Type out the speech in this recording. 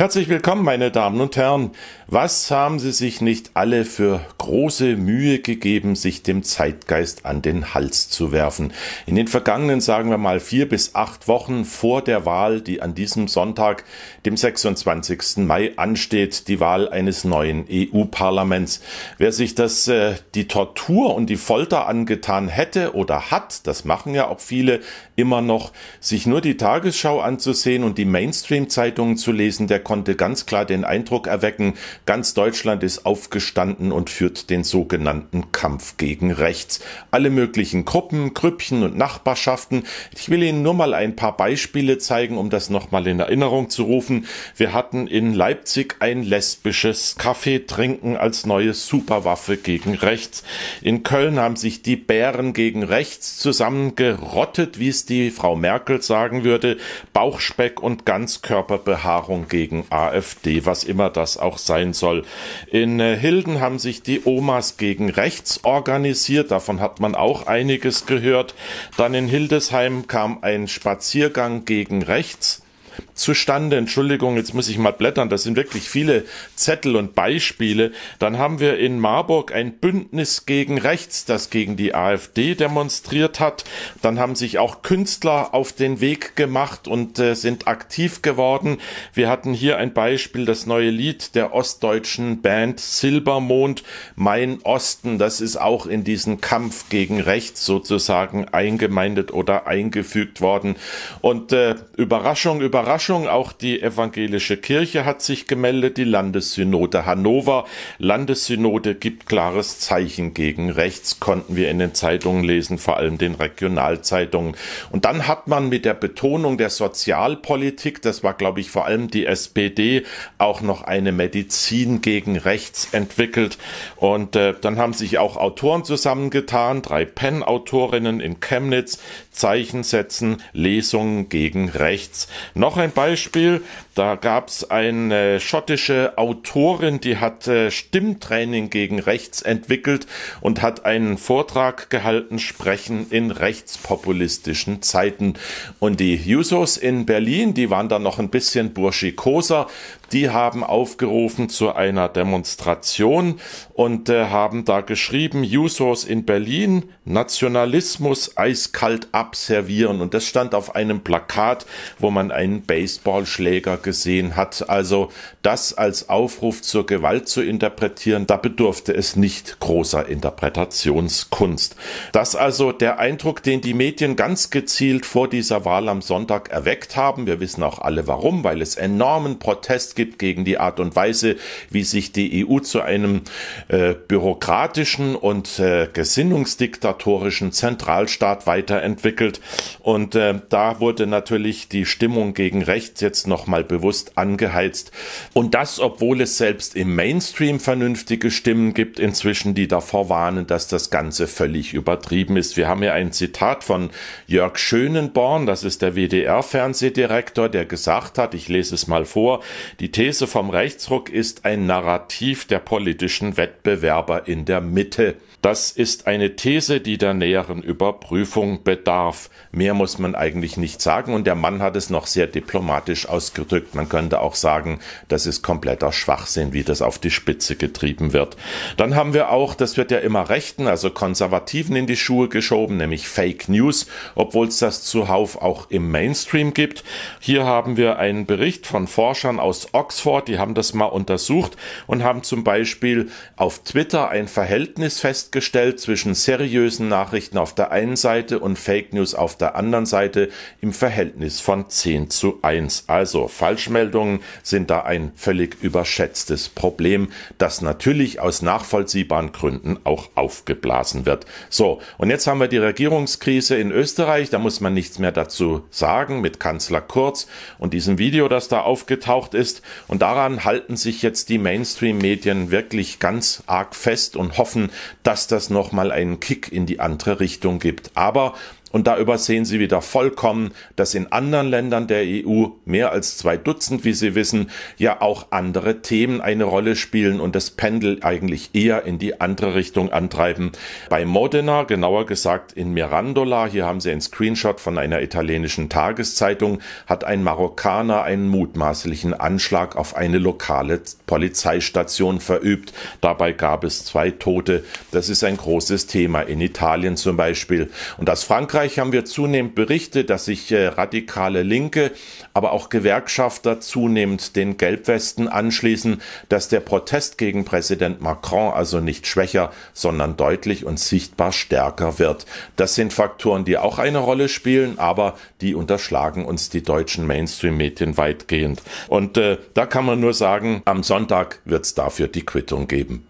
Herzlich willkommen, meine Damen und Herren. Was haben Sie sich nicht alle für große Mühe gegeben, sich dem Zeitgeist an den Hals zu werfen? In den vergangenen, sagen wir mal, vier bis acht Wochen vor der Wahl, die an diesem Sonntag, dem 26. Mai ansteht, die Wahl eines neuen EU-Parlaments. Wer sich das, äh, die Tortur und die Folter angetan hätte oder hat, das machen ja auch viele immer noch, sich nur die Tagesschau anzusehen und die Mainstream-Zeitungen zu lesen, der konnte ganz klar den Eindruck erwecken, ganz Deutschland ist aufgestanden und führt den sogenannten Kampf gegen rechts. Alle möglichen Gruppen, Grüppchen und Nachbarschaften. Ich will Ihnen nur mal ein paar Beispiele zeigen, um das nochmal in Erinnerung zu rufen. Wir hatten in Leipzig ein lesbisches Kaffeetrinken als neue Superwaffe gegen rechts. In Köln haben sich die Bären gegen rechts zusammengerottet, wie es die Frau Merkel sagen würde, Bauchspeck und Ganzkörperbehaarung gegen gegen AfD, was immer das auch sein soll. In äh, Hilden haben sich die Omas gegen rechts organisiert, davon hat man auch einiges gehört. Dann in Hildesheim kam ein Spaziergang gegen rechts zustande. Entschuldigung, jetzt muss ich mal blättern. Das sind wirklich viele Zettel und Beispiele. Dann haben wir in Marburg ein Bündnis gegen rechts, das gegen die AfD demonstriert hat. Dann haben sich auch Künstler auf den Weg gemacht und äh, sind aktiv geworden. Wir hatten hier ein Beispiel, das neue Lied der ostdeutschen Band Silbermond, Mein Osten. Das ist auch in diesen Kampf gegen rechts sozusagen eingemeindet oder eingefügt worden. Und äh, Überraschung, Überraschung, Überraschung, auch die evangelische Kirche hat sich gemeldet, die Landessynode Hannover. Landessynode gibt klares Zeichen gegen rechts, konnten wir in den Zeitungen lesen, vor allem den Regionalzeitungen. Und dann hat man mit der Betonung der Sozialpolitik, das war glaube ich vor allem die SPD, auch noch eine Medizin gegen rechts entwickelt. Und äh, dann haben sich auch Autoren zusammengetan, drei Pen-Autorinnen in Chemnitz, Zeichen setzen, Lesungen gegen rechts. Noch ein Beispiel, da gab es eine schottische Autorin, die hat äh, Stimmtraining gegen rechts entwickelt und hat einen Vortrag gehalten, Sprechen in rechtspopulistischen Zeiten. Und die Jusos in Berlin, die waren da noch ein bisschen burschikoser, die haben aufgerufen zu einer Demonstration und äh, haben da geschrieben, Jusos in Berlin, Nationalismus eiskalt abservieren. Und das stand auf einem Plakat, wo man einen Baseballschläger gesehen hat. Also das als Aufruf zur Gewalt zu interpretieren, da bedurfte es nicht großer Interpretationskunst. Das also der Eindruck, den die Medien ganz gezielt vor dieser Wahl am Sonntag erweckt haben. Wir wissen auch alle warum, weil es enormen Protest gibt gegen die Art und Weise, wie sich die EU zu einem äh, bürokratischen und äh, gesinnungsdiktatorischen Zentralstaat weiterentwickelt. Und äh, da wurde natürlich die Stimmung gegen rechts jetzt nochmal bewusst angeheizt. Und das, obwohl es selbst im Mainstream vernünftige Stimmen gibt inzwischen, die davor warnen, dass das Ganze völlig übertrieben ist. Wir haben ja ein Zitat von Jörg Schönenborn, das ist der WDR-Fernsehdirektor, der gesagt hat, ich lese es mal vor, die These vom Rechtsruck ist ein Narrativ der politischen Wettbewerber in der Mitte. Das ist eine These, die der näheren Überprüfung bedarf. Mehr muss man eigentlich nicht sagen und der Mann hat es noch sehr diplomatisch ausgedrückt. Man könnte auch sagen, das ist kompletter Schwachsinn, wie das auf die Spitze getrieben wird. Dann haben wir auch, das wird ja immer Rechten, also Konservativen in die Schuhe geschoben, nämlich Fake News, obwohl es das zuhauf auch im Mainstream gibt. Hier haben wir einen Bericht von Forschern aus Oxford, die haben das mal untersucht und haben zum Beispiel auf Twitter ein Verhältnis festgestellt, zwischen seriösen Nachrichten auf der einen Seite und Fake News auf der anderen Seite im Verhältnis von 10 zu 1. Also Falschmeldungen sind da ein völlig überschätztes Problem, das natürlich aus nachvollziehbaren Gründen auch aufgeblasen wird. So, und jetzt haben wir die Regierungskrise in Österreich, da muss man nichts mehr dazu sagen mit Kanzler Kurz und diesem Video, das da aufgetaucht ist. Und daran halten sich jetzt die Mainstream-Medien wirklich ganz arg fest und hoffen, dass das nochmal einen Kick in die andere Richtung gibt. Aber Und da übersehen Sie wieder vollkommen, dass in anderen Ländern der EU, mehr als zwei Dutzend, wie Sie wissen, ja auch andere Themen eine Rolle spielen und das Pendel eigentlich eher in die andere Richtung antreiben. Bei Modena, genauer gesagt in Mirandola, hier haben Sie einen Screenshot von einer italienischen Tageszeitung, hat ein Marokkaner einen mutmaßlichen Anschlag auf eine lokale Polizeistation verübt. Dabei gab es zwei Tote. Das ist ein großes Thema in Italien zum Beispiel. Und aus Frankreich haben wir zunehmend Berichte, dass sich äh, radikale Linke, aber auch Gewerkschafter zunehmend den Gelbwesten anschließen, dass der Protest gegen Präsident Macron also nicht schwächer, sondern deutlich und sichtbar stärker wird. Das sind Faktoren, die auch eine Rolle spielen, aber die unterschlagen uns die deutschen Mainstream-Medien weitgehend. Und äh, da kann man nur sagen, am Sonntag wird es dafür die Quittung geben.